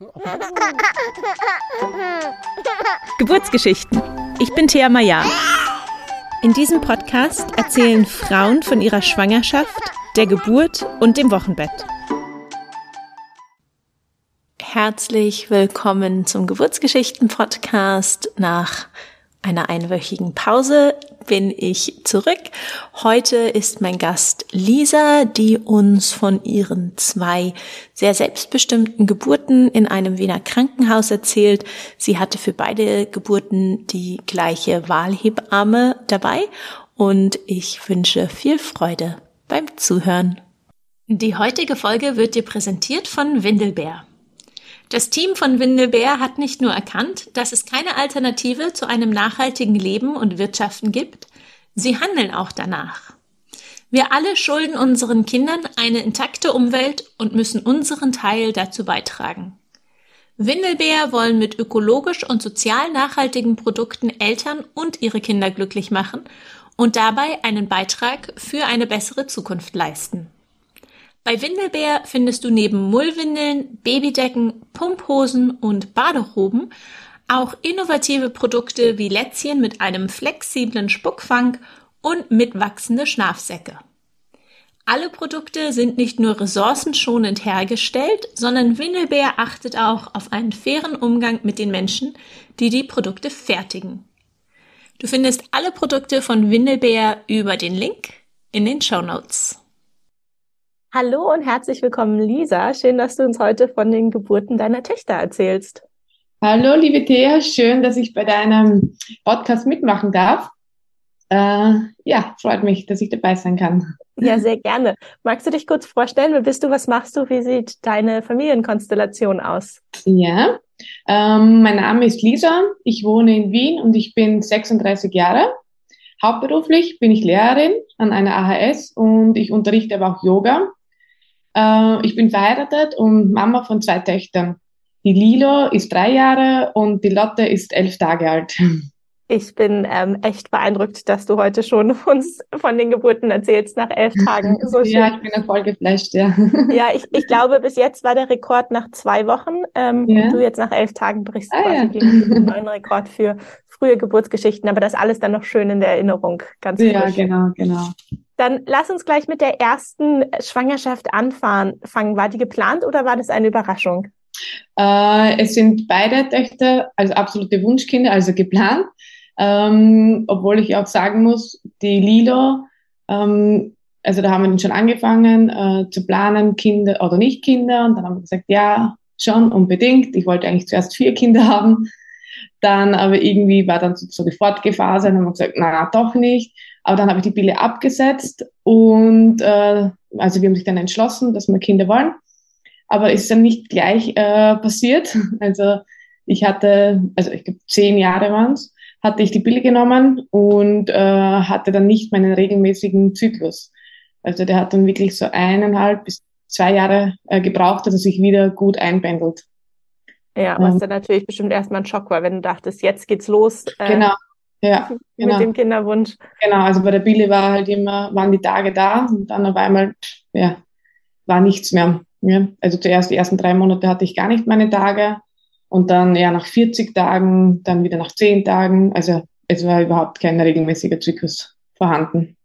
Geburtsgeschichten. Ich bin Thea Maya. In diesem Podcast erzählen Frauen von ihrer Schwangerschaft, der Geburt und dem Wochenbett. Herzlich willkommen zum Geburtsgeschichten-Podcast nach einer einwöchigen Pause bin ich zurück. Heute ist mein Gast Lisa, die uns von ihren zwei sehr selbstbestimmten Geburten in einem Wiener Krankenhaus erzählt. Sie hatte für beide Geburten die gleiche Wahlhebamme dabei und ich wünsche viel Freude beim Zuhören. Die heutige Folge wird dir präsentiert von Windelbär. Das Team von Windelbär hat nicht nur erkannt, dass es keine Alternative zu einem nachhaltigen Leben und Wirtschaften gibt, sie handeln auch danach. Wir alle schulden unseren Kindern eine intakte Umwelt und müssen unseren Teil dazu beitragen. Windelbär wollen mit ökologisch und sozial nachhaltigen Produkten Eltern und ihre Kinder glücklich machen und dabei einen Beitrag für eine bessere Zukunft leisten. Bei Windelbär findest du neben Mullwindeln, Babydecken, Pumphosen und Baderoben auch innovative Produkte wie Lätzchen mit einem flexiblen Spuckfang und mitwachsende Schlafsäcke. Alle Produkte sind nicht nur ressourcenschonend hergestellt, sondern Windelbär achtet auch auf einen fairen Umgang mit den Menschen, die die Produkte fertigen. Du findest alle Produkte von Windelbär über den Link in den Show Notes. Hallo und herzlich willkommen, Lisa. Schön, dass du uns heute von den Geburten deiner Töchter erzählst. Hallo, liebe Thea. Schön, dass ich bei deinem Podcast mitmachen darf. Äh, ja, freut mich, dass ich dabei sein kann. Ja, sehr gerne. Magst du dich kurz vorstellen? Wer bist du? Was machst du? Wie sieht deine Familienkonstellation aus? Ja, ähm, mein Name ist Lisa. Ich wohne in Wien und ich bin 36 Jahre. Hauptberuflich bin ich Lehrerin an einer AHS und ich unterrichte aber auch Yoga. Äh, ich bin verheiratet und Mama von zwei Töchtern. Die Lilo ist drei Jahre und die Lotte ist elf Tage alt. Ich bin ähm, echt beeindruckt, dass du heute schon uns von den Geburten erzählst nach elf Tagen. So schön. Ja, ich bin voll geflasht, ja. Ja, ich, ich glaube, bis jetzt war der Rekord nach zwei Wochen. Ähm, ja. Und du jetzt nach elf Tagen brichst ah, quasi ja. den neuen Rekord für frühe Geburtsgeschichten. Aber das alles dann noch schön in der Erinnerung. Ganz Ja, frisch. genau, genau. Dann lass uns gleich mit der ersten Schwangerschaft anfangen. War die geplant oder war das eine Überraschung? Äh, es sind beide Töchter, also absolute Wunschkinder, also geplant. Ähm, obwohl ich auch sagen muss, die Lilo, ähm, also da haben wir schon angefangen äh, zu planen, Kinder oder nicht Kinder. Und dann haben wir gesagt, ja, schon unbedingt. Ich wollte eigentlich zuerst vier Kinder haben. Dann aber irgendwie war dann so, so die Fortgephase und haben wir gesagt, na, doch nicht. Aber dann habe ich die Pille abgesetzt und äh, also wir haben sich dann entschlossen, dass wir Kinder wollen. Aber ist dann nicht gleich äh, passiert. Also ich hatte, also ich glaube zehn Jahre waren es, hatte ich die Pille genommen und äh, hatte dann nicht meinen regelmäßigen Zyklus. Also der hat dann wirklich so eineinhalb bis zwei Jahre äh, gebraucht, dass er sich wieder gut einpendelt. Ja, was ähm, dann natürlich bestimmt erstmal ein Schock war, wenn du dachtest, jetzt geht's los. Äh, genau. Ja, genau. mit dem Kinderwunsch. Genau, also bei der Pille war halt immer, waren die Tage da und dann auf einmal, ja, war nichts mehr. Ja. Also zuerst die ersten drei Monate hatte ich gar nicht meine Tage und dann ja nach 40 Tagen, dann wieder nach 10 Tagen. Also es war überhaupt kein regelmäßiger Zyklus vorhanden.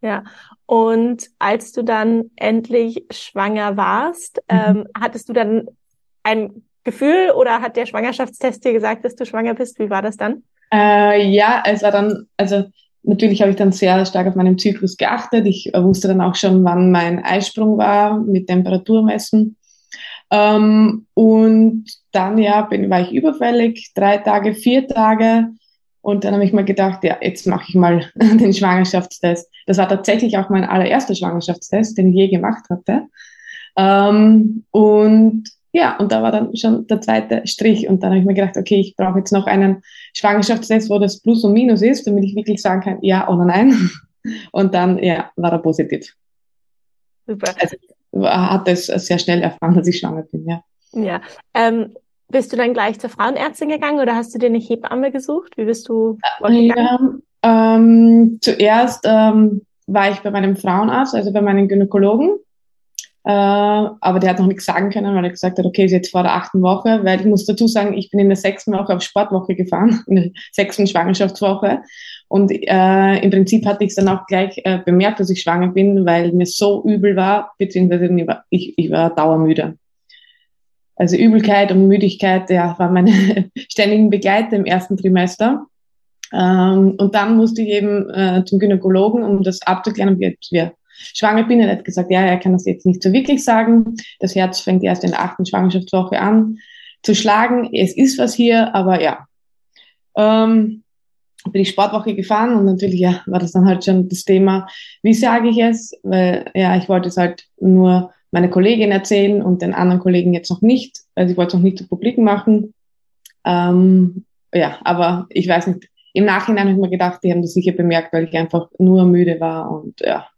Ja, und als du dann endlich schwanger warst, mhm. ähm, hattest du dann ein Gefühl oder hat der Schwangerschaftstest dir gesagt, dass du schwanger bist? Wie war das dann? Äh, ja, es war dann, also natürlich habe ich dann sehr stark auf meinen Zyklus geachtet. Ich wusste dann auch schon, wann mein Eisprung war mit Temperaturmessen. Ähm, und dann ja, bin, war ich überfällig, drei Tage, vier Tage. Und dann habe ich mir gedacht, ja, jetzt mache ich mal den Schwangerschaftstest. Das war tatsächlich auch mein allererster Schwangerschaftstest, den ich je gemacht hatte. Ähm, und ja, und da war dann schon der zweite Strich. Und dann habe ich mir gedacht, okay, ich brauche jetzt noch einen Schwangerschaftstest, wo das Plus und Minus ist, damit ich wirklich sagen kann, ja oder nein. Und dann, ja, war er positiv. Super. Also, hat es sehr schnell erfahren, dass ich schwanger bin, ja. Ja. Ähm, bist du dann gleich zur Frauenärztin gegangen oder hast du dir eine Hebamme gesucht? Wie bist du vorgegangen? Ja, ähm, zuerst ähm, war ich bei meinem Frauenarzt, also bei meinem Gynäkologen. Äh, aber der hat noch nichts sagen können, weil er gesagt hat, okay, ist jetzt vor der achten Woche, weil ich muss dazu sagen, ich bin in der sechsten Woche auf Sportwoche gefahren, in der sechsten Schwangerschaftswoche. Und äh, im Prinzip hatte ich es dann auch gleich äh, bemerkt, dass ich schwanger bin, weil mir so übel war, beziehungsweise ich, ich war dauermüde. Also Übelkeit und Müdigkeit, ja, waren meine ständigen Begleiter im ersten Trimester. Ähm, und dann musste ich eben äh, zum Gynäkologen, um das abzuklären, ob ich ja, schwanger bin. Er hat gesagt, ja, er kann das jetzt nicht so wirklich sagen. Das Herz fängt erst in der achten Schwangerschaftswoche an zu schlagen. Es ist was hier, aber ja. Ähm, bin ich Sportwoche gefahren und natürlich ja, war das dann halt schon das Thema, wie sage ich es? Weil ja, ich wollte es halt nur meiner Kollegin erzählen und den anderen Kollegen jetzt noch nicht. Also ich wollte es noch nicht zu publik machen. Ähm, ja, aber ich weiß nicht, im Nachhinein habe ich mir gedacht, die haben das sicher bemerkt, weil ich einfach nur müde war und ja,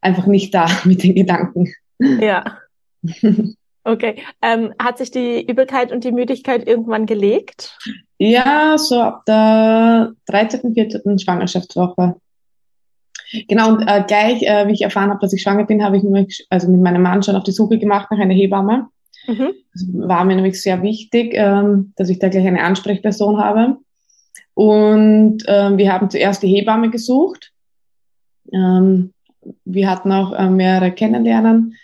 einfach nicht da mit den Gedanken. Ja. Okay. Ähm, hat sich die Übelkeit und die Müdigkeit irgendwann gelegt? Ja, so ab der 13., 14. Schwangerschaftswoche. Genau, und äh, gleich, äh, wie ich erfahren habe, dass ich schwanger bin, habe ich mich also mit meinem Mann schon auf die Suche gemacht nach einer Hebamme. Mhm. Das war mir nämlich sehr wichtig, ähm, dass ich da gleich eine Ansprechperson habe. Und ähm, wir haben zuerst die Hebamme gesucht. Ähm, wir hatten auch äh, mehrere Kennenlernen.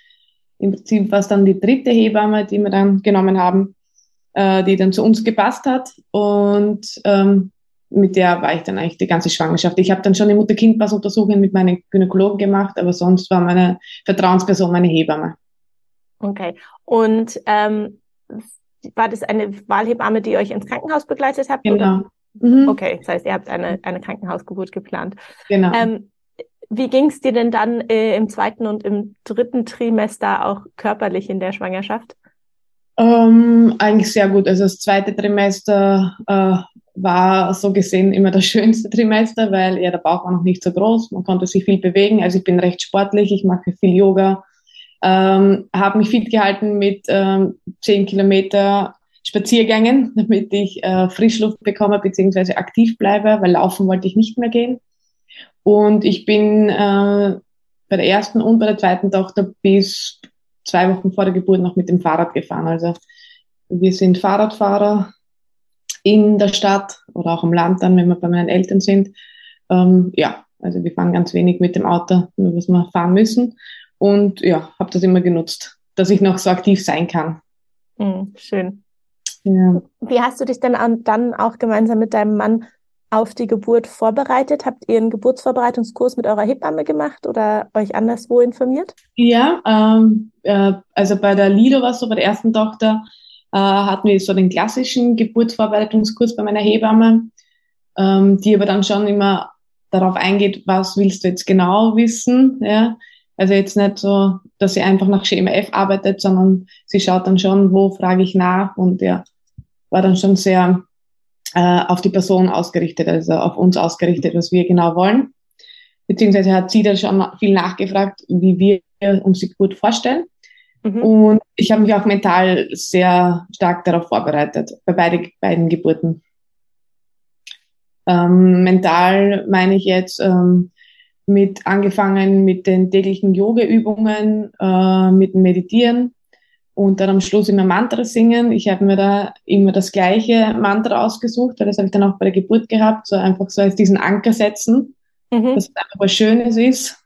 Im Prinzip war es dann die dritte Hebamme, die wir dann genommen haben, äh, die dann zu uns gepasst hat. Und ähm, mit der war ich dann eigentlich die ganze Schwangerschaft. Ich habe dann schon die Mutter-Kind-Pass-Untersuchung mit meinen Gynäkologen gemacht, aber sonst war meine Vertrauensperson meine Hebamme. Okay. Und ähm, war das eine Wahlhebamme, die euch ins Krankenhaus begleitet hat? Genau. Oder? Mhm. Okay, das heißt, ihr habt eine, eine Krankenhausgeburt geplant. Genau. Ähm, wie ging es dir denn dann äh, im zweiten und im dritten Trimester auch körperlich in der Schwangerschaft? Ähm, eigentlich sehr gut. Also das zweite Trimester äh, war so gesehen immer das schönste Trimester, weil ja der Bauch war noch nicht so groß, man konnte sich viel bewegen. Also ich bin recht sportlich, ich mache viel Yoga, ähm, habe mich fit gehalten mit ähm, 10 Kilometer Spaziergängen, damit ich äh, Frischluft bekomme bzw. aktiv bleibe, weil laufen wollte ich nicht mehr gehen. Und ich bin äh, bei der ersten und bei der zweiten Tochter bis zwei Wochen vor der Geburt noch mit dem Fahrrad gefahren. Also wir sind Fahrradfahrer in der Stadt oder auch im Land dann, wenn wir bei meinen Eltern sind. Ähm, ja, also wir fahren ganz wenig mit dem Auto, nur was wir fahren müssen. Und ja, habe das immer genutzt, dass ich noch so aktiv sein kann. Mhm, schön. Ja. Wie hast du dich denn dann auch gemeinsam mit deinem Mann auf die Geburt vorbereitet? Habt ihr einen Geburtsvorbereitungskurs mit eurer Hebamme gemacht oder euch anderswo informiert? Ja, ähm, äh, also bei der Lido war es so, bei der ersten Tochter äh, hatten wir so den klassischen Geburtsvorbereitungskurs bei meiner Hebamme, ähm, die aber dann schon immer darauf eingeht, was willst du jetzt genau wissen, ja. Also jetzt nicht so, dass sie einfach nach Schema F arbeitet, sondern sie schaut dann schon, wo frage ich nach und ja, war dann schon sehr äh, auf die Person ausgerichtet, also auf uns ausgerichtet, was wir genau wollen. Beziehungsweise hat sie da schon viel nachgefragt, wie wir uns die Geburt vorstellen. Mhm. Und ich habe mich auch mental sehr stark darauf vorbereitet, bei beide, beiden Geburten. Ähm, mental meine ich jetzt, ähm, mit angefangen mit den täglichen Yoga-Übungen, äh, mit dem Meditieren und dann am Schluss immer Mantra singen. Ich habe mir da immer das gleiche Mantra ausgesucht, weil das habe ich dann auch bei der Geburt gehabt, so einfach so als diesen Anker setzen, mhm. dass es einfach was Schönes ist.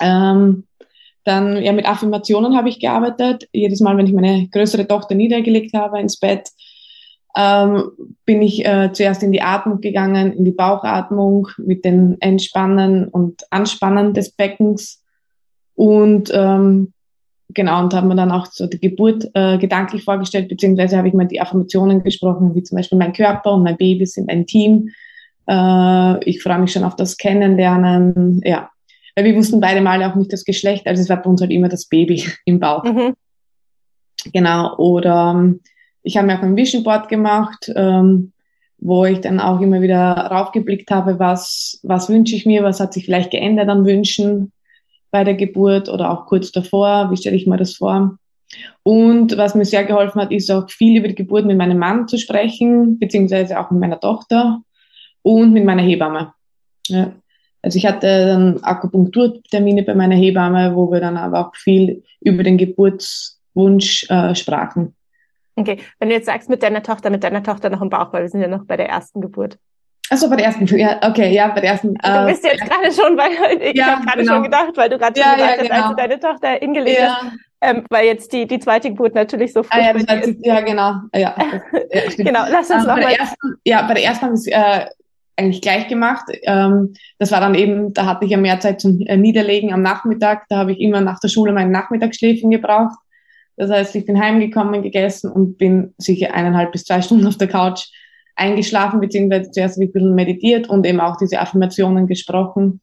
Ähm, dann ja mit Affirmationen habe ich gearbeitet. Jedes Mal, wenn ich meine größere Tochter niedergelegt habe ins Bett, ähm, bin ich äh, zuerst in die Atmung gegangen, in die Bauchatmung mit den Entspannen und Anspannen des Beckens und ähm, genau und habe mir dann auch so die Geburt äh, gedanklich vorgestellt, beziehungsweise habe ich mal die Affirmationen gesprochen, wie zum Beispiel mein Körper und mein Baby sind ein Team. Äh, ich freue mich schon auf das Kennenlernen, ja. Weil wir wussten beide Male auch nicht das Geschlecht, also es war bei uns halt immer das Baby im Bauch. Mhm. Genau, oder ich habe mir auch ein Vision Board gemacht, ähm, wo ich dann auch immer wieder raufgeblickt habe, was, was wünsche ich mir, was hat sich vielleicht geändert an Wünschen bei der Geburt oder auch kurz davor, wie stelle ich mir das vor. Und was mir sehr geholfen hat, ist auch viel über die Geburt mit meinem Mann zu sprechen, beziehungsweise auch mit meiner Tochter und mit meiner Hebamme. Ja. Also ich hatte dann Akupunkturtermine bei meiner Hebamme, wo wir dann aber auch viel über den Geburtswunsch äh, sprachen. Okay, wenn du jetzt sagst mit deiner Tochter, mit deiner Tochter noch im Bauch, weil wir sind ja noch bei der ersten Geburt. Achso, bei der ersten, ja, okay, ja, bei der ersten. Du bist jetzt äh, gerade schon, weil ich ja, habe gerade genau. schon gedacht, weil du gerade ja, schon gesagt ja, genau. hast, als du deine Tochter hingelegt ja. hast, ähm, weil jetzt die, die zweite Geburt natürlich so früh ah, ja, ist. Ja, genau. Ja, das, ja, genau, lass uns ähm, nochmal. Ja, bei der ersten habe ich äh, eigentlich gleich gemacht. Ähm, das war dann eben, da hatte ich ja mehr Zeit zum äh, Niederlegen am Nachmittag. Da habe ich immer nach der Schule meinen Nachmittagsschläfchen gebraucht. Das heißt, ich bin heimgekommen, gegessen und bin sicher eineinhalb bis zwei Stunden auf der Couch eingeschlafen, beziehungsweise zuerst ein bisschen meditiert und eben auch diese Affirmationen gesprochen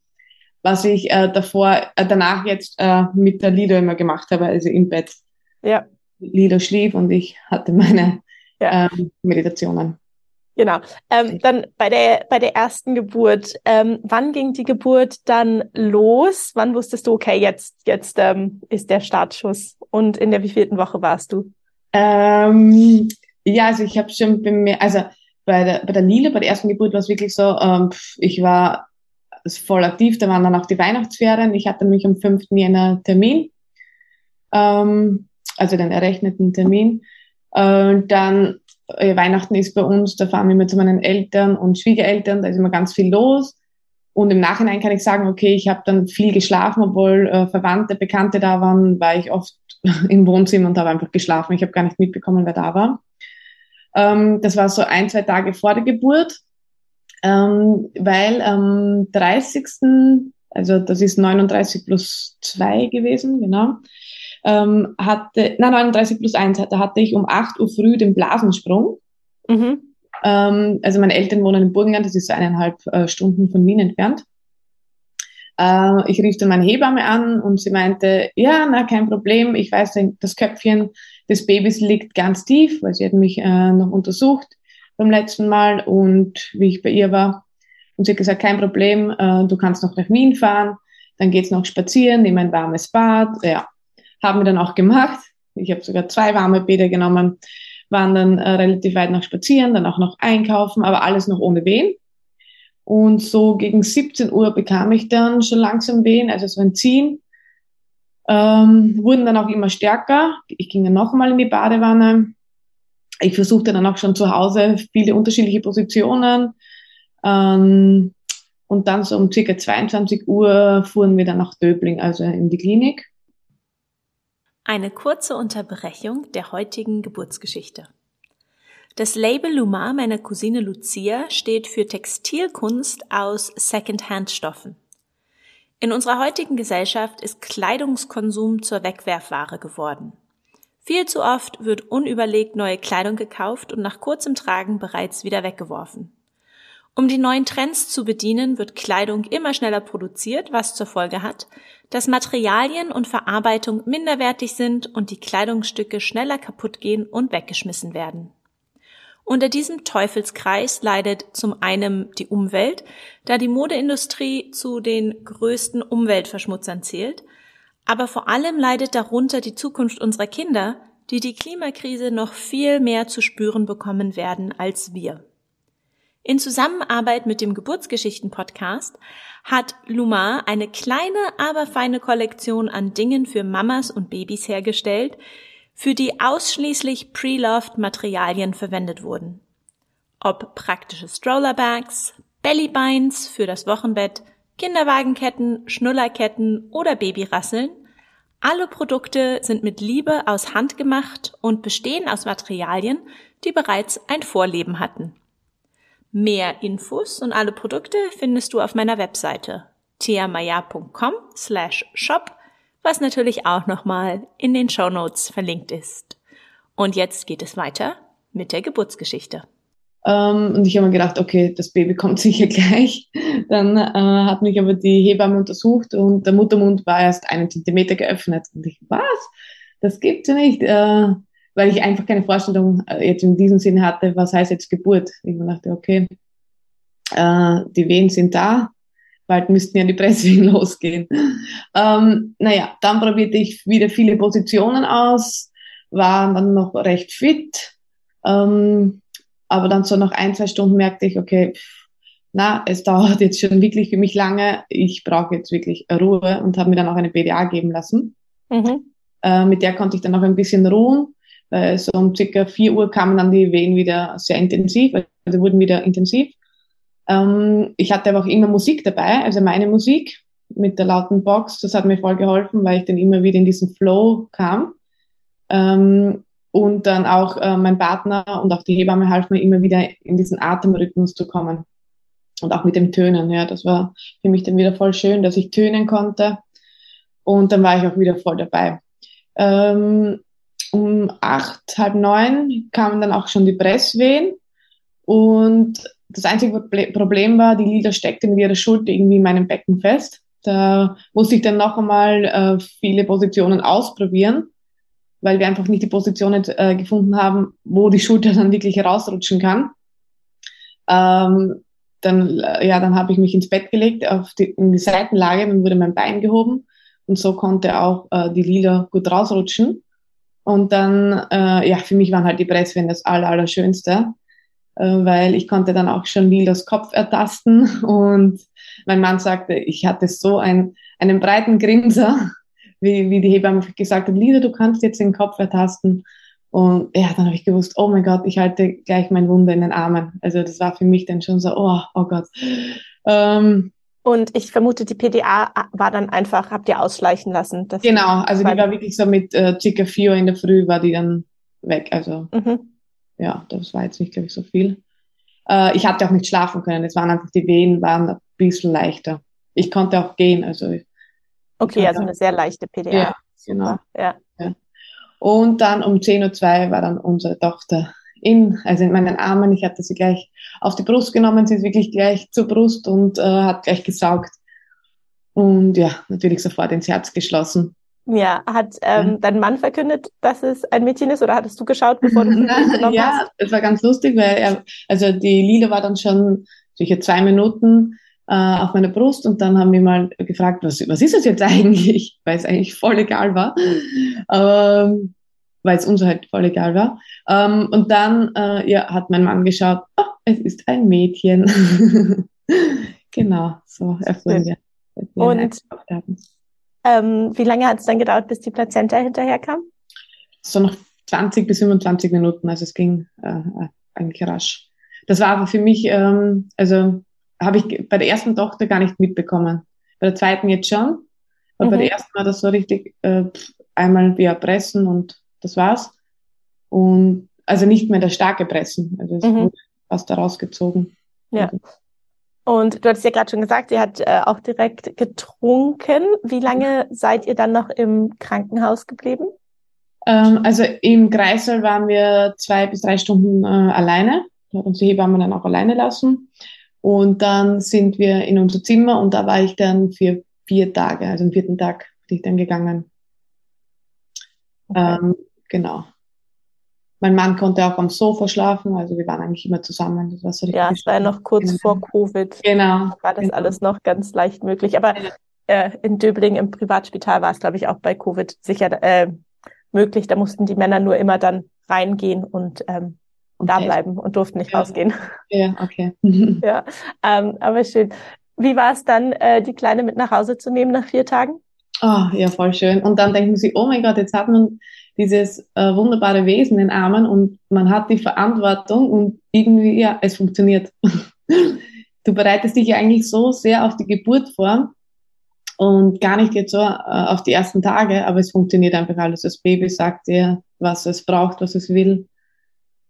was ich äh, davor, äh, danach jetzt äh, mit der Lido immer gemacht habe, also im Bett. Ja. Lido schlief und ich hatte meine ja. ähm, Meditationen. Genau. Ähm, dann bei der bei der ersten Geburt, ähm, wann ging die Geburt dann los? Wann wusstest du, okay, jetzt jetzt ähm, ist der Startschuss und in der wievielten Woche warst du? Ähm, ja, also ich habe schon bei mir, also bei der bei der Lila, bei der ersten Geburt war es wirklich so, ähm, ich war voll aktiv. Da waren dann auch die Weihnachtsferien. Ich hatte nämlich am 5. Jänner Termin, ähm, also den errechneten Termin. Äh, dann äh, Weihnachten ist bei uns, da fahren wir immer zu meinen Eltern und Schwiegereltern, da ist immer ganz viel los. Und im Nachhinein kann ich sagen, okay, ich habe dann viel geschlafen, obwohl äh, Verwandte, Bekannte da waren, war ich oft im Wohnzimmer und habe einfach geschlafen. Ich habe gar nicht mitbekommen, wer da war. Ähm, das war so ein, zwei Tage vor der Geburt ähm, weil am 30. also das ist 39 plus 2 gewesen, genau, ähm, hatte, nein, 39 plus 1, da hatte ich um 8 Uhr früh den Blasensprung. Mhm. Ähm, also meine Eltern wohnen in Burgenland, das ist so eineinhalb äh, Stunden von Wien entfernt. Äh, ich rief dann meine Hebamme an und sie meinte, ja, na, kein Problem, ich weiß, das Köpfchen des Babys liegt ganz tief, weil sie hat mich äh, noch untersucht beim letzten Mal und wie ich bei ihr war. Und sie hat gesagt, kein Problem, äh, du kannst noch nach Wien fahren, dann geht's noch spazieren, nimm ein warmes Bad. Ja, haben wir dann auch gemacht. Ich habe sogar zwei warme Bäder genommen, waren dann äh, relativ weit noch spazieren, dann auch noch einkaufen, aber alles noch ohne Wehen. Und so gegen 17 Uhr bekam ich dann schon langsam Wehen, also so ein Ziehen. Ähm, wurden dann auch immer stärker. Ich ging dann nochmal in die Badewanne, ich versuchte dann auch schon zu Hause viele unterschiedliche Positionen. Ähm, und dann so um circa 22 Uhr fuhren wir dann nach Döbling, also in die Klinik. Eine kurze Unterbrechung der heutigen Geburtsgeschichte. Das Label Lumar meiner Cousine Lucia steht für Textilkunst aus Secondhand-Stoffen. In unserer heutigen Gesellschaft ist Kleidungskonsum zur Wegwerfware geworden. Viel zu oft wird unüberlegt neue Kleidung gekauft und nach kurzem Tragen bereits wieder weggeworfen. Um die neuen Trends zu bedienen, wird Kleidung immer schneller produziert, was zur Folge hat, dass Materialien und Verarbeitung minderwertig sind und die Kleidungsstücke schneller kaputt gehen und weggeschmissen werden. Unter diesem Teufelskreis leidet zum einen die Umwelt, da die Modeindustrie zu den größten Umweltverschmutzern zählt, aber vor allem leidet darunter die Zukunft unserer Kinder, die die Klimakrise noch viel mehr zu spüren bekommen werden als wir. In Zusammenarbeit mit dem Geburtsgeschichten-Podcast hat Luma eine kleine, aber feine Kollektion an Dingen für Mamas und Babys hergestellt, für die ausschließlich pre-loved Materialien verwendet wurden. Ob praktische Strollerbags, Bellybinds für das Wochenbett, Kinderwagenketten, Schnullerketten oder Babyrasseln, alle Produkte sind mit Liebe aus Hand gemacht und bestehen aus Materialien, die bereits ein Vorleben hatten. Mehr Infos und alle Produkte findest du auf meiner Webseite tiamaya.com slash shop, was natürlich auch nochmal in den Show Notes verlinkt ist. Und jetzt geht es weiter mit der Geburtsgeschichte. Ähm, und ich habe mir gedacht, okay, das Baby kommt sicher gleich. Dann äh, hat mich aber die Hebamme untersucht und der Muttermund war erst einen Zentimeter geöffnet. Und ich, was? Das gibt's ja nicht. Äh, weil ich einfach keine Vorstellung äh, jetzt in diesem Sinne hatte, was heißt jetzt Geburt. Ich dachte, okay, äh, die Wehen sind da, bald müssten ja die Presswehen losgehen. Ähm, naja, dann probierte ich wieder viele Positionen aus, war dann noch recht fit. Ähm, aber dann so nach ein, zwei Stunden merkte ich, okay, na, es dauert jetzt schon wirklich für mich lange, ich brauche jetzt wirklich Ruhe und habe mir dann auch eine PDA geben lassen. Mhm. Äh, mit der konnte ich dann auch ein bisschen ruhen. Weil so um circa vier Uhr kamen dann die Wehen wieder sehr intensiv, also wurden wieder intensiv. Ähm, ich hatte aber auch immer Musik dabei, also meine Musik mit der lauten Box, das hat mir voll geholfen, weil ich dann immer wieder in diesen Flow kam. Ähm, und dann auch äh, mein Partner und auch die Hebamme half mir immer wieder in diesen Atemrhythmus zu kommen. Und auch mit dem Tönen, ja, das war für mich dann wieder voll schön, dass ich tönen konnte. Und dann war ich auch wieder voll dabei. Ähm, um acht, halb neun kamen dann auch schon die Presswehen. Und das einzige Problem war, die Lila steckte mit ihrer Schulter irgendwie in meinem Becken fest. Da musste ich dann noch einmal äh, viele Positionen ausprobieren, weil wir einfach nicht die Positionen äh, gefunden haben, wo die Schulter dann wirklich herausrutschen kann. Ähm, dann, äh, ja, dann habe ich mich ins Bett gelegt, auf die, in die Seitenlage, dann wurde mein Bein gehoben und so konnte auch äh, die Lila gut rausrutschen. Und dann, äh, ja, für mich waren halt die Presswände das Aller, Allerschönste, weil ich konnte dann auch schon Lilas Kopf ertasten und mein Mann sagte, ich hatte so ein, einen breiten Grinser, wie, wie die Hebamme gesagt hat, Lila, du kannst jetzt den Kopf ertasten. Und ja, dann habe ich gewusst, oh mein Gott, ich halte gleich mein Wunder in den Armen. Also das war für mich dann schon so, oh, oh Gott. Ähm, und ich vermute, die PDA war dann einfach, habt ihr ausschleichen lassen? genau, also die war wirklich so mit äh, circa vier Uhr in der Früh war die dann weg. Also mhm. Ja, das war jetzt nicht, glaube ich, so viel. Äh, ich hatte auch nicht schlafen können. Es waren einfach, die Wehen waren ein bisschen leichter. Ich konnte auch gehen, also. Okay, also eine sehr leichte PDA. Ja, genau. Ja. ja. Und dann um 10.02 Uhr war dann unsere Tochter in, also in meinen Armen. Ich hatte sie gleich auf die Brust genommen, sie ist wirklich gleich zur Brust und äh, hat gleich gesaugt. Und ja, natürlich sofort ins Herz geschlossen. Ja, hat ähm, ja. dein Mann verkündet, dass es ein Mädchen ist oder hattest du geschaut, bevor du es genommen ja, hast? Ja, es war ganz lustig, weil er, also die Lila war dann schon sicher zwei Minuten äh, auf meiner Brust und dann haben wir mal gefragt, was, was ist das jetzt eigentlich? Weil es eigentlich voll egal war. Ähm, weil es uns halt voll egal war. Ähm, und dann äh, ja, hat mein Mann geschaut, oh, es ist ein Mädchen. genau, so erfuhren wir. Und ähm, wie lange hat es dann gedauert, bis die Plazenta hinterherkam? So noch 20 bis 25 Minuten, also es ging äh, eigentlich rasch. Das war aber für mich, ähm, also habe ich bei der ersten Tochter gar nicht mitbekommen. Bei der zweiten jetzt schon, aber mhm. bei der mhm. ersten war das so richtig äh, einmal via Pressen und das war's. Und also nicht mehr das starke Pressen. Also es mhm. wurde fast da rausgezogen. Ja. Und du hattest ja gerade schon gesagt, ihr habt äh, auch direkt getrunken. Wie lange seid ihr dann noch im Krankenhaus geblieben? Ähm, also im Kreisel waren wir zwei bis drei Stunden äh, alleine. Hat uns die Hebamme dann auch alleine lassen. Und dann sind wir in unser Zimmer und da war ich dann für vier Tage, also am vierten Tag bin ich dann gegangen. Okay. Ähm, Genau. Mein Mann konnte auch am Sofa schlafen, also wir waren eigentlich immer zusammen. Das war so ja, es war ja noch kurz genau. vor Covid. Genau. War das genau. alles noch ganz leicht möglich. Aber äh, in Döbling im Privatspital war es, glaube ich, auch bei Covid sicher äh, möglich. Da mussten die Männer nur immer dann reingehen und ähm, und da bleiben und durften nicht ja. rausgehen. Ja, okay. ja, ähm, aber schön. Wie war es dann, äh, die Kleine mit nach Hause zu nehmen nach vier Tagen? Oh, ja, voll schön. Und dann denken sie, oh mein Gott, jetzt hat man dieses äh, wunderbare Wesen in Armen und man hat die Verantwortung und irgendwie, ja, es funktioniert. du bereitest dich ja eigentlich so sehr auf die Geburt vor und gar nicht jetzt so äh, auf die ersten Tage, aber es funktioniert einfach alles. Das Baby sagt dir, was es braucht, was es will.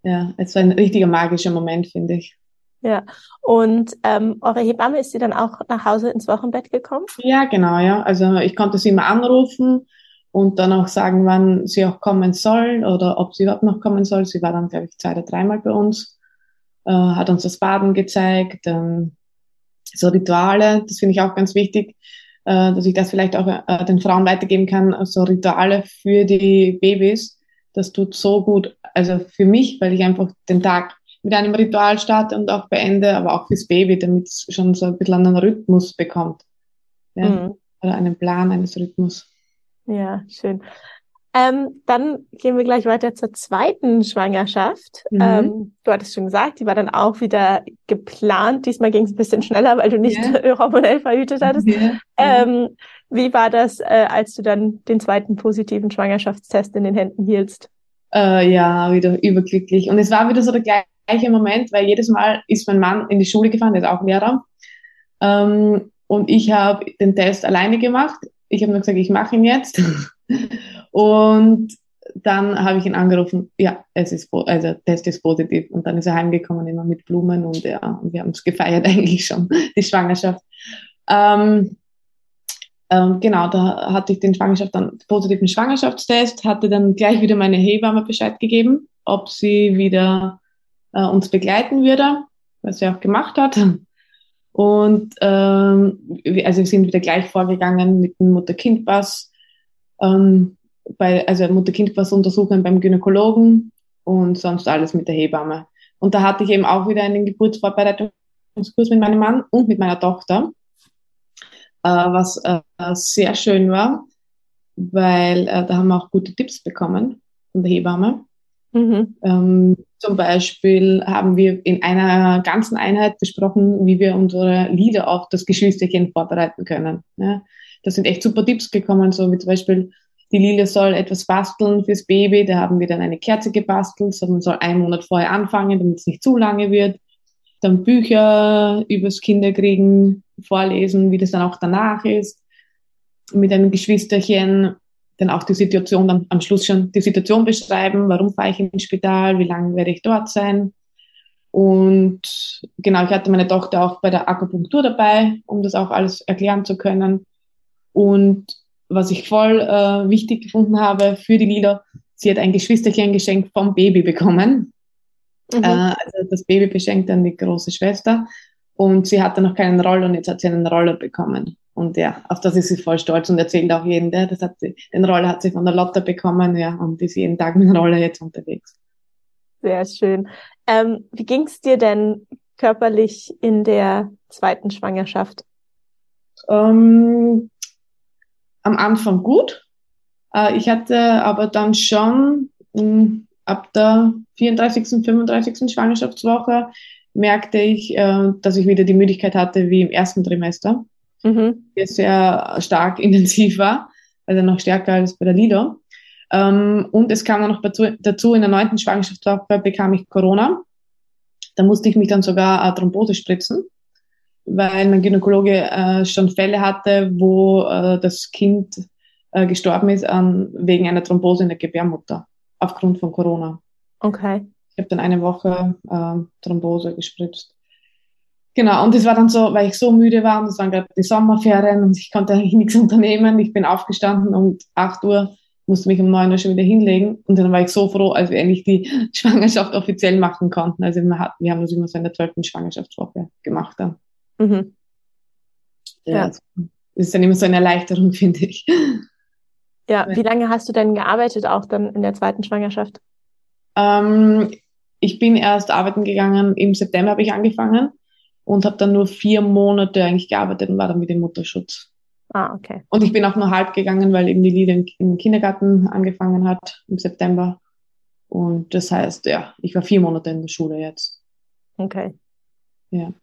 Ja, es war ein richtiger magischer Moment, finde ich. Ja, und ähm, eure Hebamme ist sie dann auch nach Hause ins Wochenbett gekommen? Ja, genau, ja. Also ich konnte sie immer anrufen und dann auch sagen, wann sie auch kommen soll oder ob sie überhaupt noch kommen soll. Sie war dann, glaube ich, zwei oder dreimal bei uns, äh, hat uns das Baden gezeigt, ähm, so Rituale, das finde ich auch ganz wichtig, äh, dass ich das vielleicht auch äh, den Frauen weitergeben kann, so Rituale für die Babys. Das tut so gut, also für mich, weil ich einfach den Tag mit einem Ritual starte und auch beende, aber auch fürs Baby, damit es schon so ein bisschen einen Rhythmus bekommt. Ja? Mhm. Oder einen Plan eines Rhythmus. Ja, schön. Ähm, dann gehen wir gleich weiter zur zweiten Schwangerschaft. Mhm. Ähm, du hattest schon gesagt, die war dann auch wieder geplant. Diesmal ging es ein bisschen schneller, weil du nicht yeah. hormonell verhütet hattest. Yeah. Ähm, wie war das, äh, als du dann den zweiten positiven Schwangerschaftstest in den Händen hieltst? Äh, ja, wieder überglücklich. Und es war wieder so der gleiche Moment, weil jedes Mal ist mein Mann in die Schule gefahren, der ist auch Lehrer. Ähm, und ich habe den Test alleine gemacht. Ich habe nur gesagt, ich mache ihn jetzt. Und dann habe ich ihn angerufen, ja, es ist, also Test ist positiv. Und dann ist er heimgekommen, immer mit Blumen und ja, wir haben es gefeiert eigentlich schon, die Schwangerschaft. Ähm, ähm, genau, da hatte ich den Schwangerschaft dann positiven Schwangerschaftstest, hatte dann gleich wieder meine Hebamme Bescheid gegeben, ob sie wieder äh, uns begleiten würde, was sie auch gemacht hat. Und ähm, also wir sind wieder gleich vorgegangen mit dem Mutter-Kind-Pass. Ähm, bei, also Mutter-Kind was untersuchen beim Gynäkologen und sonst alles mit der Hebamme. Und da hatte ich eben auch wieder einen Geburtsvorbereitungskurs mit meinem Mann und mit meiner Tochter, äh, was äh, sehr schön war, weil äh, da haben wir auch gute Tipps bekommen von der Hebamme. Mhm. Ähm, zum Beispiel haben wir in einer ganzen Einheit besprochen, wie wir unsere Lieder auf das Geschwisterchen vorbereiten können. Ja, da sind echt super Tipps gekommen, so wie zum Beispiel die Lila soll etwas basteln fürs Baby. Da haben wir dann eine Kerze gebastelt. So man soll einen Monat vorher anfangen, damit es nicht zu lange wird. Dann Bücher übers Kinderkriegen vorlesen, wie das dann auch danach ist. Mit einem Geschwisterchen dann auch die Situation dann am Schluss schon die Situation beschreiben. Warum fahre ich ins Spital? Wie lange werde ich dort sein? Und genau, ich hatte meine Tochter auch bei der Akupunktur dabei, um das auch alles erklären zu können. Und was ich voll äh, wichtig gefunden habe für die Lila, sie hat ein Geschwisterchen geschenkt vom Baby bekommen. Mhm. Äh, also das Baby beschenkt dann die große Schwester und sie hatte noch keinen Roller und jetzt hat sie einen Roller bekommen. Und ja, auf das ist sie voll stolz und erzählt auch jeden, der, das hat sie, den Roller hat sie von der Lotte bekommen, ja, und ist jeden Tag mit dem Roller jetzt unterwegs. Sehr schön. Ähm, wie ging es dir denn körperlich in der zweiten Schwangerschaft? Ähm, am Anfang gut. Äh, ich hatte aber dann schon mh, hm, ab der 34., 35. Schwangerschaftswoche merkte ich, äh, dass ich wieder die Müdigkeit hatte wie im ersten Trimester, mhm. die sehr stark intensiv war, also noch stärker als bei der Lido. Ähm, und es kam dann noch dazu, dazu, in der neunten Schwangerschaftswoche bekam ich Corona. Da musste ich mich dann sogar äh, Thrombose spritzen weil mein Gynäkologe äh, schon Fälle hatte, wo äh, das Kind äh, gestorben ist an, wegen einer Thrombose in der Gebärmutter aufgrund von Corona. Okay. Ich habe dann eine Woche äh, Thrombose gespritzt. Genau, und es war dann so, weil ich so müde war und es waren gerade die Sommerferien und ich konnte eigentlich nichts unternehmen. Ich bin aufgestanden um 8 Uhr, musste mich um 9 Uhr schon wieder hinlegen und dann war ich so froh, als wir endlich die Schwangerschaft offiziell machen konnten. Also wir, hatten, wir haben das immer so in der 12. Schwangerschaftswoche gemacht dann. Mhm. Ja. ja. Das ist dann immer so eine Erleichterung, finde ich. Ja, wie lange hast du denn gearbeitet, auch dann in der zweiten Schwangerschaft? Ähm, ich bin erst arbeiten gegangen, im September habe ich angefangen und habe dann nur vier Monate eigentlich gearbeitet und war dann mit dem Mutterschutz. Ah, okay. Und ich bin auch nur halb gegangen, weil eben die Liebe im Kindergarten angefangen hat im September. Und das heißt, ja, ich war vier Monate in der Schule jetzt. Okay. Ja.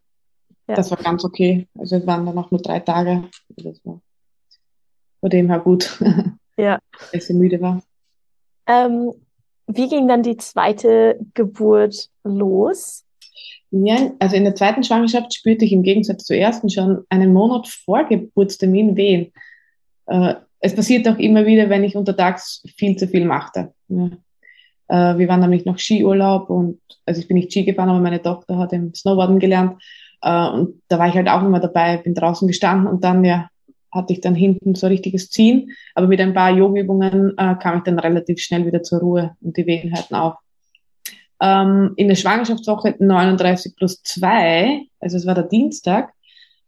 Ja. Das war ganz okay. Also es waren dann auch nur drei Tage. Das war von dem her gut. Ja. Weil ich müde war. Ähm, wie ging dann die zweite Geburt los? Ja, also in der zweiten Schwangerschaft spürte ich im Gegensatz zur ersten schon einen Monat vor Geburtstermin Wehen. Äh, es passiert auch immer wieder, wenn ich untertags viel zu viel machte. Ja. Äh, wir waren nämlich noch Skiurlaub und also ich bin nicht Ski gefahren, aber meine Tochter hat im Snowboarden gelernt äh, und da war ich halt auch immer dabei, bin draußen gestanden und dann ja hatte ich dann hinten so richtiges Ziehen. Aber mit ein paar Yoga-Übungen äh, kam ich dann relativ schnell wieder zur Ruhe und die Wehen hörten auf. Ähm, in der Schwangerschaftswoche 39 plus 2, also es war der Dienstag,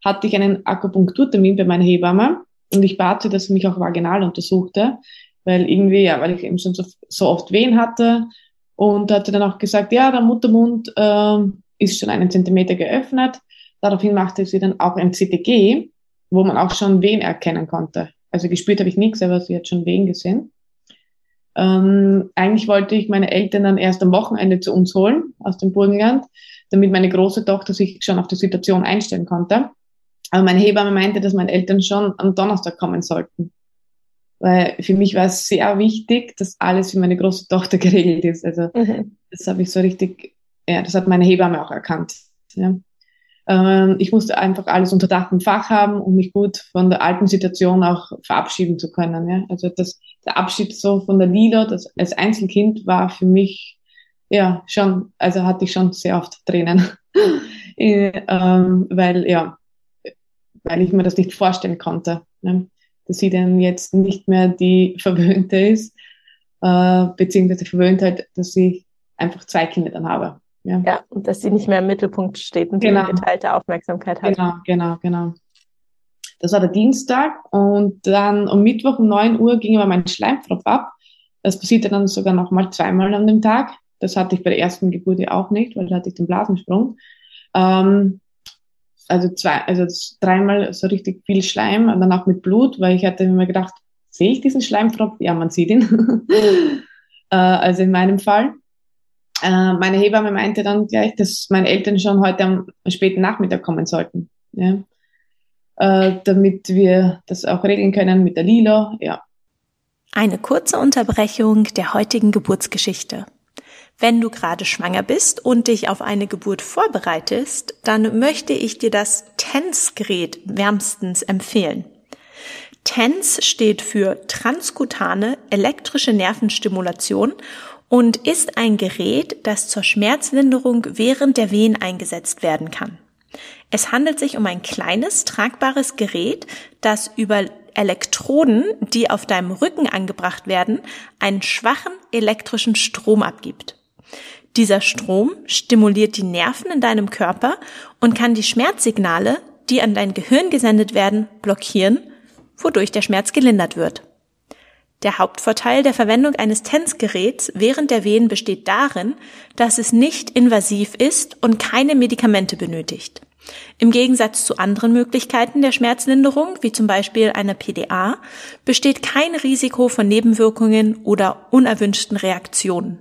hatte ich einen Akupunkturtermin bei meiner Hebamme und ich bat sie, dass sie mich auch vaginal untersuchte, weil irgendwie, ja, weil ich eben schon so, so oft Wehen hatte und hatte dann auch gesagt, ja, der Muttermund äh, ist schon einen Zentimeter geöffnet. Daraufhin machte sie dann auch ein CTG, wo man auch schon Wehen erkennen konnte. Also gespürt habe ich nichts, aber sie hat schon Wehen gesehen. Ähm, eigentlich wollte ich meine Eltern dann erst am Wochenende zu uns holen aus dem Burgenland, damit meine große Tochter sich schon auf die Situation einstellen konnte. Aber meine Hebamme meinte, dass meine Eltern schon am Donnerstag kommen sollten. Weil für mich war es sehr wichtig, dass alles für meine große Tochter geregelt ist. Also mhm. das habe ich so richtig, ja, das hat meine Hebamme auch erkannt. Ja. Ähm, ich musste einfach alles unter Dach und Fach haben, um mich gut von der alten Situation auch verabschieden zu können. Ja. Also das, der Abschied so von der Lila, das als Einzelkind war für mich ja schon, also hatte ich schon sehr oft Tränen, äh, ähm, weil ja, weil ich mir das nicht vorstellen konnte, ne? dass sie dann jetzt nicht mehr die Verwöhnte ist, äh, beziehungsweise verwöhnt halt, dass ich einfach zwei Kinder dann habe. Ja. ja, und dass sie nicht mehr im Mittelpunkt steht und genau. die geteilte Aufmerksamkeit hat. Genau, genau, genau. Das war der Dienstag und dann um Mittwoch um 9 Uhr ging aber mein Schleimfropf ab. Das passierte dann sogar noch mal zweimal an dem Tag. Das hatte ich bei der ersten Geburt ja auch nicht, weil da hatte ich den Blasensprung. Ähm, also zwei, also dreimal so richtig viel Schleim und dann auch mit Blut, weil ich hatte mir gedacht, sehe ich diesen Schleimfropf? Ja, man sieht ihn. äh, also in meinem Fall. Äh, meine Hebamme meinte dann gleich, dass meine Eltern schon heute am späten Nachmittag kommen sollten. Ja. Äh, damit wir das auch regeln können mit der Lila. Ja. Eine kurze Unterbrechung der heutigen Geburtsgeschichte. Wenn du gerade schwanger bist und dich auf eine Geburt vorbereitest, dann möchte ich dir das TENS-Gerät wärmstens empfehlen. TENS steht für transkutane elektrische Nervenstimulation und ist ein Gerät, das zur Schmerzlinderung während der Wehen eingesetzt werden kann. Es handelt sich um ein kleines, tragbares Gerät, das über Elektroden, die auf deinem Rücken angebracht werden, einen schwachen elektrischen Strom abgibt. Dieser Strom stimuliert die Nerven in deinem Körper und kann die Schmerzsignale, die an dein Gehirn gesendet werden, blockieren, wodurch der Schmerz gelindert wird. Der Hauptvorteil der Verwendung eines TENS-Geräts während der Wehen besteht darin, dass es nicht invasiv ist und keine Medikamente benötigt. Im Gegensatz zu anderen Möglichkeiten der Schmerzlinderung, wie zum Beispiel einer PDA, besteht kein Risiko von Nebenwirkungen oder unerwünschten Reaktionen.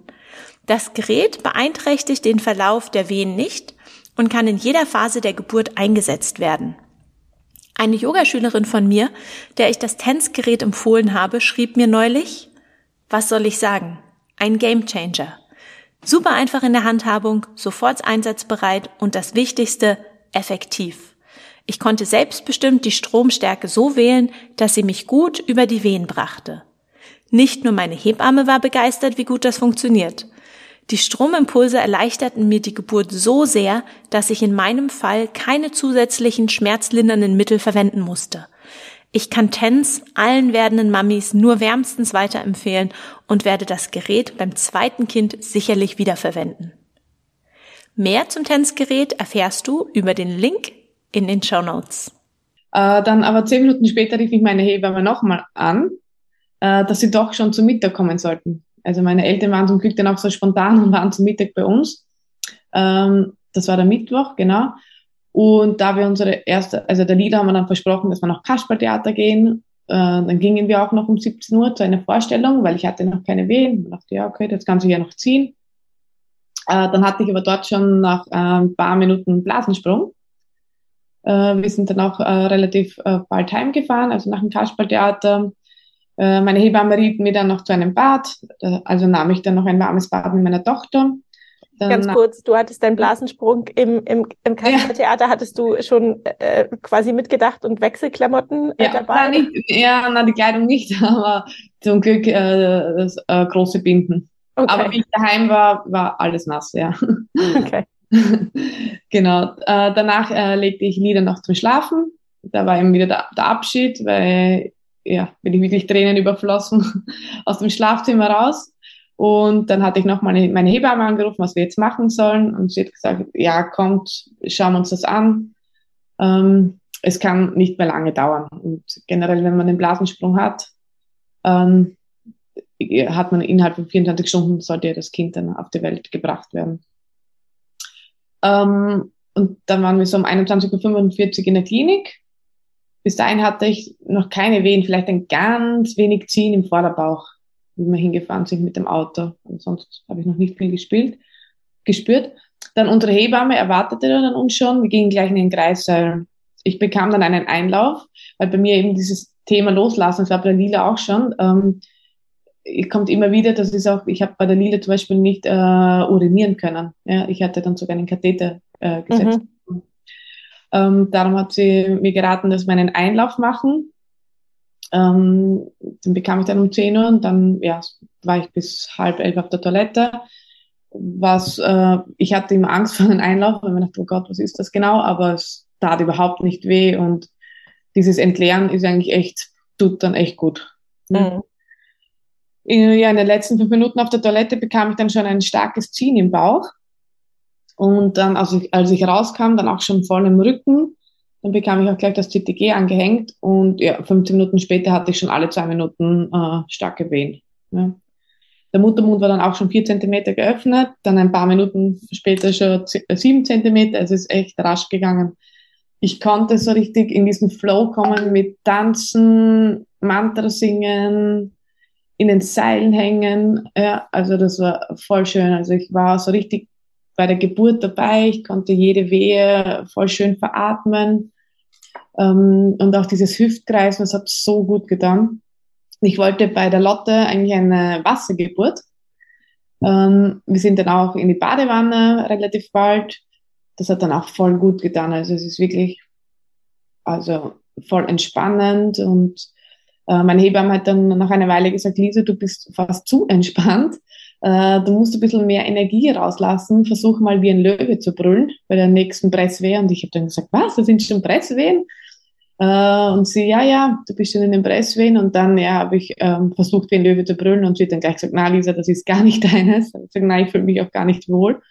Das Gerät beeinträchtigt den Verlauf der Wehen nicht und kann in jeder Phase der Geburt eingesetzt werden. Eine Yogaschülerin von mir, der ich das Tänzgerät empfohlen habe, schrieb mir neulich, was soll ich sagen? Ein Gamechanger. Super einfach in der Handhabung, sofort einsatzbereit und das Wichtigste, effektiv. Ich konnte selbstbestimmt die Stromstärke so wählen, dass sie mich gut über die Wehen brachte. Nicht nur meine Hebamme war begeistert, wie gut das funktioniert. Die Stromimpulse erleichterten mir die Geburt so sehr, dass ich in meinem Fall keine zusätzlichen schmerzlindernden Mittel verwenden musste. Ich kann TENS allen werdenden Mammis nur wärmstens weiterempfehlen und werde das Gerät beim zweiten Kind sicherlich wiederverwenden. Mehr zum TENS-Gerät erfährst du über den Link in den Show Notes. Äh, dann aber zehn Minuten später rief ich meine Hebamme nochmal an, äh, dass sie doch schon zum Mittag kommen sollten. Also meine Eltern waren zum Glück dann auch so spontan und waren zum Mittag bei uns. Ähm, das war der Mittwoch, genau. Und da wir unsere erste, also der Lieder haben wir dann versprochen, dass wir nach Kasperltheater gehen. Äh, dann gingen wir auch noch um 17 Uhr zu einer Vorstellung, weil ich hatte noch keine Wehen. Ich dachte, ja, okay, das kann sich ja noch ziehen. Äh, dann hatte ich aber dort schon nach äh, ein paar Minuten Blasensprung. Äh, wir sind dann auch äh, relativ äh, bald heimgefahren, also nach dem Kasperltheater meine Hebamme riet mir dann noch zu einem Bad, also nahm ich dann noch ein warmes Bad mit meiner Tochter. Dann Ganz kurz, du hattest deinen Blasensprung im, im, im Kaspertheater, ja. hattest du schon äh, quasi mitgedacht und Wechselklamotten äh, ja, dabei? Nicht, ja, na, die Kleidung nicht, aber zum Glück äh, das, äh, große Binden. Okay. Aber wie ich daheim war, war alles nass, ja. Okay. genau. Äh, danach äh, legte ich Lieder noch zum Schlafen. Da war eben wieder der, der Abschied, weil ja, bin ich wirklich Tränen überflossen aus dem Schlafzimmer raus. Und dann hatte ich noch meine, meine Hebamme angerufen, was wir jetzt machen sollen. Und sie hat gesagt, ja, kommt, schauen wir uns das an. Ähm, es kann nicht mehr lange dauern. Und generell, wenn man den Blasensprung hat, ähm, hat man innerhalb von 24 Stunden, sollte das Kind dann auf die Welt gebracht werden. Ähm, und dann waren wir so um 21.45 Uhr in der Klinik bis dahin hatte ich noch keine Wehen, vielleicht ein ganz wenig Ziehen im Vorderbauch. wie wir hingefahren sind mit dem Auto. Und sonst habe ich noch nicht viel gespielt, gespürt. Dann unsere Hebamme erwartete dann uns schon. Wir gingen gleich in den Kreissaal. Ich bekam dann einen Einlauf, weil bei mir eben dieses Thema loslassen, das war bei der Lila auch schon, ähm, kommt immer wieder, das ist auch, ich habe bei der Lila zum Beispiel nicht äh, urinieren können. Ja, ich hatte dann sogar einen Katheter äh, gesetzt. Mhm. Ähm, darum hat sie mir geraten, dass wir einen Einlauf machen. Ähm, den bekam ich dann um 10 Uhr und dann ja, war ich bis halb elf auf der Toilette. Was, äh, ich hatte immer Angst vor einem Einlauf, weil ich dachte, oh Gott, was ist das genau? Aber es tat überhaupt nicht weh und dieses Entleeren ist eigentlich echt, tut dann echt gut. Mhm. Ja, in den letzten fünf Minuten auf der Toilette bekam ich dann schon ein starkes Ziehen im Bauch. Und dann, als ich, als ich rauskam, dann auch schon voll im Rücken. Dann bekam ich auch gleich das CTG angehängt und ja, 15 Minuten später hatte ich schon alle zwei Minuten äh, starke Wehen. Ja. Der Muttermund war dann auch schon vier Zentimeter geöffnet, dann ein paar Minuten später schon äh, sieben Zentimeter. Es ist echt rasch gegangen. Ich konnte so richtig in diesen Flow kommen mit Tanzen, Mantra singen, in den Seilen hängen. Ja, also das war voll schön. Also ich war so richtig bei der Geburt dabei. Ich konnte jede Wehe voll schön veratmen. Ähm, und auch dieses Hüftkreisen, das hat so gut getan. Ich wollte bei der Lotte eigentlich eine Wassergeburt. Ähm, wir sind dann auch in die Badewanne relativ bald. Das hat dann auch voll gut getan. Also es ist wirklich, also voll entspannend und äh, meine Hebamme hat dann nach einer Weile gesagt, Lisa, du bist fast zu entspannt. Äh, du musst ein bisschen mehr Energie rauslassen. Versuch mal wie ein Löwe zu brüllen bei der nächsten Presswehe. Und ich habe dann gesagt, was, das sind schon Presswehen? Äh, und sie, ja, ja, du bist schon in den Presswehen. Und dann, ja, habe ich ähm, versucht, wie ein Löwe zu brüllen. Und sie hat dann gleich gesagt, na, Lisa, das ist gar nicht deines. Ich habe gesagt, nein, ich fühle mich auch gar nicht wohl.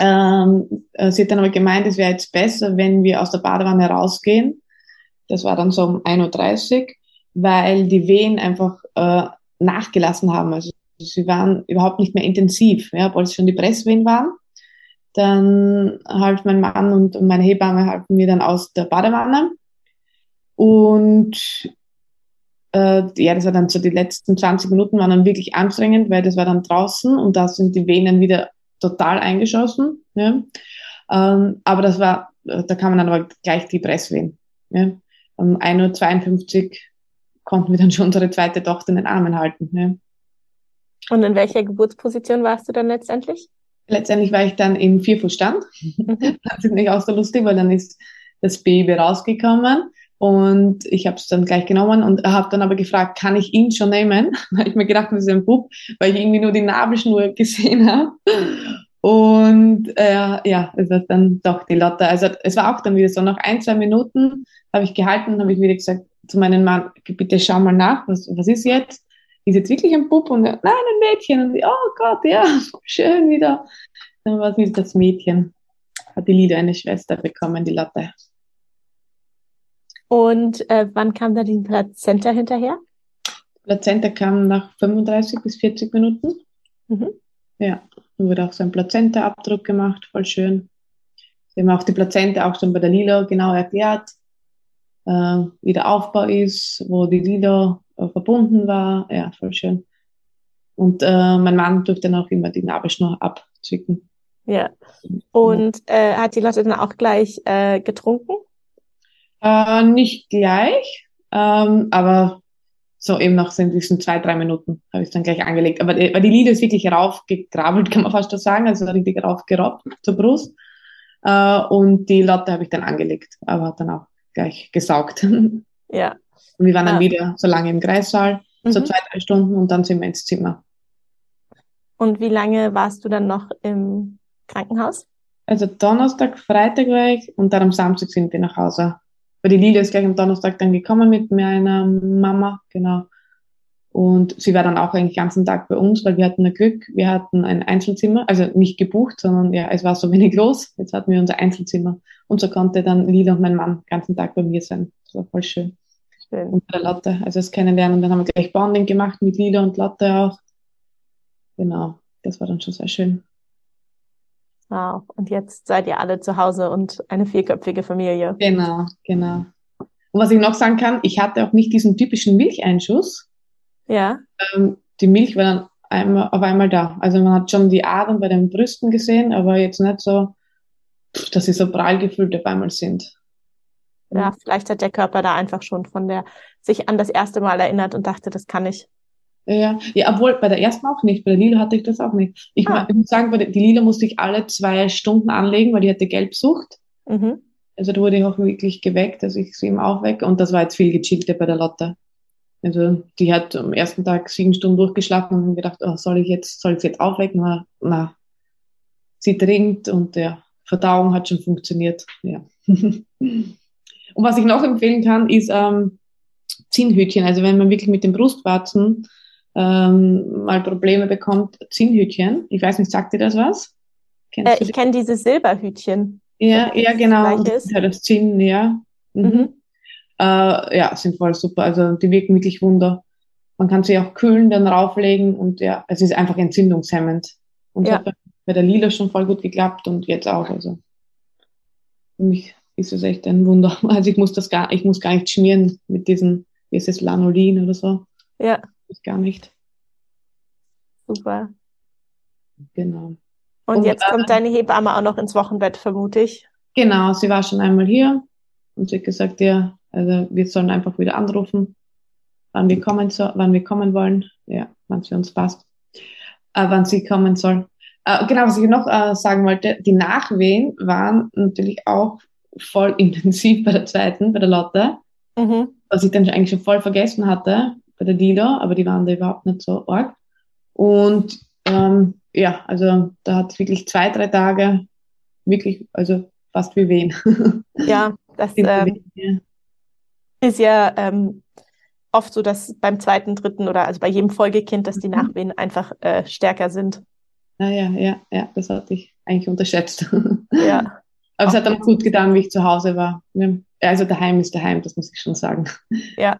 Ähm, sie hat dann aber gemeint, es wäre jetzt besser, wenn wir aus der Badewanne rausgehen das war dann so um 1.30 Uhr, weil die Wehen einfach äh, nachgelassen haben. Also sie waren überhaupt nicht mehr intensiv, ja, obwohl es schon die Presswehen waren. Dann half mein Mann und meine Hebamme halfen mir dann aus der Badewanne. Und äh, ja, das war dann so die letzten 20 Minuten waren dann wirklich anstrengend, weil das war dann draußen und da sind die Venen wieder total eingeschossen. Ja. Ähm, aber das war, da man dann aber gleich die Presswehen. Ja um 1.52 Uhr konnten wir dann schon unsere zweite Tochter in den Armen halten. Ja. Und in welcher Geburtsposition warst du dann letztendlich? Letztendlich war ich dann im Vierfußstand. Mhm. Das ist nicht auch so lustig, weil dann ist das Baby rausgekommen und ich habe es dann gleich genommen und habe dann aber gefragt, kann ich ihn schon nehmen? Weil ich mir gedacht, das ist ein Bub, weil ich irgendwie nur die Nabelschnur gesehen habe. Und äh, ja, es war dann doch die Lotte. Also es war auch dann wieder so, nach ein, zwei Minuten habe ich gehalten, habe ich wieder gesagt zu meinem Mann, bitte schau mal nach, was, was ist jetzt? Ist jetzt wirklich ein Bub? Und nein, ein Mädchen. Und ich, oh Gott, ja, schön wieder. Dann war es wieder das Mädchen. Hat die Lieder eine Schwester bekommen, die Lotte. Und äh, wann kam da die Plazenta hinterher? Plazenta kam nach 35 bis 40 Minuten. Mhm. Ja. Dann wurde auch so ein Plazenta-Abdruck gemacht, voll schön. Sie haben auch die Plazenta auch schon bei der Lila genau erklärt, äh, wie der Aufbau ist, wo die Lila äh, verbunden war. Ja, voll schön. Und äh, mein Mann durfte dann auch immer die Nabelschnur abzwicken. Ja. Und äh, hat die Lotte dann auch gleich äh, getrunken? Äh, nicht gleich, ähm, aber so eben nach so diesen zwei, drei Minuten habe ich es dann gleich angelegt. Aber die, weil die Lieder ist wirklich raufgegrabbelt, kann man fast so sagen, also richtig raufgerobbt zur Brust. Äh, und die Lotte habe ich dann angelegt, aber hat dann auch gleich gesaugt. Ja. Und wir waren dann ah. wieder so lange im Kreissaal, mhm. so zwei, drei Stunden und dann sind wir ins Zimmer. Und wie lange warst du dann noch im Krankenhaus? Also Donnerstag, Freitag war ich und dann am Samstag sind wir nach Hause. Weil die Lila ist gleich am Donnerstag dann gekommen mit meiner Mama, genau. Und sie war dann auch eigentlich den ganzen Tag bei uns, weil wir hatten ein Glück, wir hatten ein Einzelzimmer, also nicht gebucht, sondern ja, es war so wenig los. Jetzt hatten wir unser Einzelzimmer. Und so konnte dann Lila und mein Mann den ganzen Tag bei mir sein. Das war voll schön. schön. Und bei der Lotte, also das Kennenlernen. Und dann haben wir gleich Bonding gemacht mit Lila und Lotte auch. Genau, das war dann schon sehr schön. Wow. Und jetzt seid ihr alle zu Hause und eine vierköpfige Familie. Genau, genau. Und was ich noch sagen kann, ich hatte auch nicht diesen typischen Milcheinschuss. Ja. ähm, die Milch war dann einmal, auf einmal da. Also man hat schon die Adern bei den Brüsten gesehen, aber jetzt nicht so, dass sie so prall gefüllt auf einmal sind. Ja, vielleicht hat der Körper da einfach schon von der, sich an das erste Mal erinnert und dachte, das kann ich. Ja, ja, obwohl bei der ersten auch nicht. Bei der Lila hatte ich das auch nicht. Ich, ah. muss sagen, bei der, die Lila musste ich alle zwei Stunden anlegen, weil die hatte Gelbsucht. Mhm. Also da wurde ich auch wirklich geweckt, dass ich sie ihm aufwecke. Und das war jetzt viel gechillter bei der Lotte. Also die hat am ersten Tag sieben Stunden durchgeschlafen und gedacht, oh, soll ich jetzt, soll ich jetzt aufwecken? Na, na, sie trinkt und ja, Verdauung hat schon funktioniert. Ja. und was ich noch empfehlen kann, ist ähm, Zinnhütchen. Also wenn man wirklich mit den Brustwarzen ähm, mal Probleme bekommt, Zinnhütchen. Ich weiß nicht, sagt dir das was? Äh, ich kenne diese Silberhütchen. Ja, ja, genau. Das, ja, das Zinn, ja. Mhm. Mhm. Äh, ja, sind voll super. Also die wirken wirklich Wunder. Man kann sie auch kühlen, dann rauflegen und ja, es ist einfach entzündungshemmend. Und ja. hat bei der Lila schon voll gut geklappt und jetzt auch. Also für mich ist es echt ein Wunder. Also ich muss das gar, ich muss gar nicht schmieren mit diesen, wie ist es, Lanolin oder so. Ja. Ich gar nicht. Super. Genau. Und, und jetzt äh, kommt deine Hebamme auch noch ins Wochenbett, vermute ich. Genau, sie war schon einmal hier und sie hat gesagt, ja, also wir sollen einfach wieder anrufen, wann wir kommen, so, wann wir kommen wollen, ja, wann es für uns passt, äh, wann sie kommen soll. Äh, genau, was ich noch äh, sagen wollte, die Nachwehen waren natürlich auch voll intensiv bei der zweiten, bei der Lotte, mhm. was ich dann eigentlich schon voll vergessen hatte bei der Dila, aber die waren da überhaupt nicht so arg. Und ähm, ja, also da hat es wirklich zwei, drei Tage wirklich, also fast wie Wehen. Ja, das ähm. Ist ja ähm, oft so, dass beim zweiten, dritten oder also bei jedem Folgekind, dass die mhm. Nachwehen einfach äh, stärker sind. Ah, ja, ja, ja, das hatte ich eigentlich unterschätzt. Ja. Aber es hat dann gut getan, wie ich zu Hause war. Also daheim ist daheim, das muss ich schon sagen. Ja,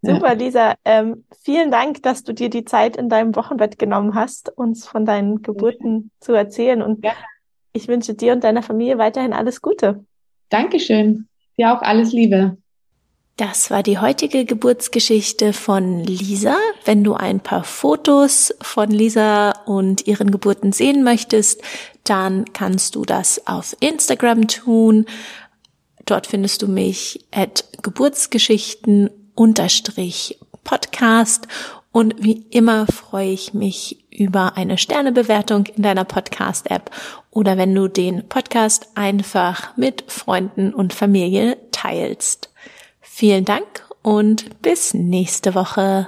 Super, Lisa. Ähm, vielen Dank, dass du dir die Zeit in deinem Wochenbett genommen hast, uns von deinen Geburten ja. zu erzählen. Und ja. ich wünsche dir und deiner Familie weiterhin alles Gute. Dankeschön. Dir auch alles Liebe. Das war die heutige Geburtsgeschichte von Lisa. Wenn du ein paar Fotos von Lisa und ihren Geburten sehen möchtest, dann kannst du das auf Instagram tun. Dort findest du mich at Geburtsgeschichten Podcast. Und wie immer freue ich mich über eine Sternebewertung in deiner Podcast-App oder wenn du den Podcast einfach mit Freunden und Familie teilst. Vielen Dank und bis nächste Woche.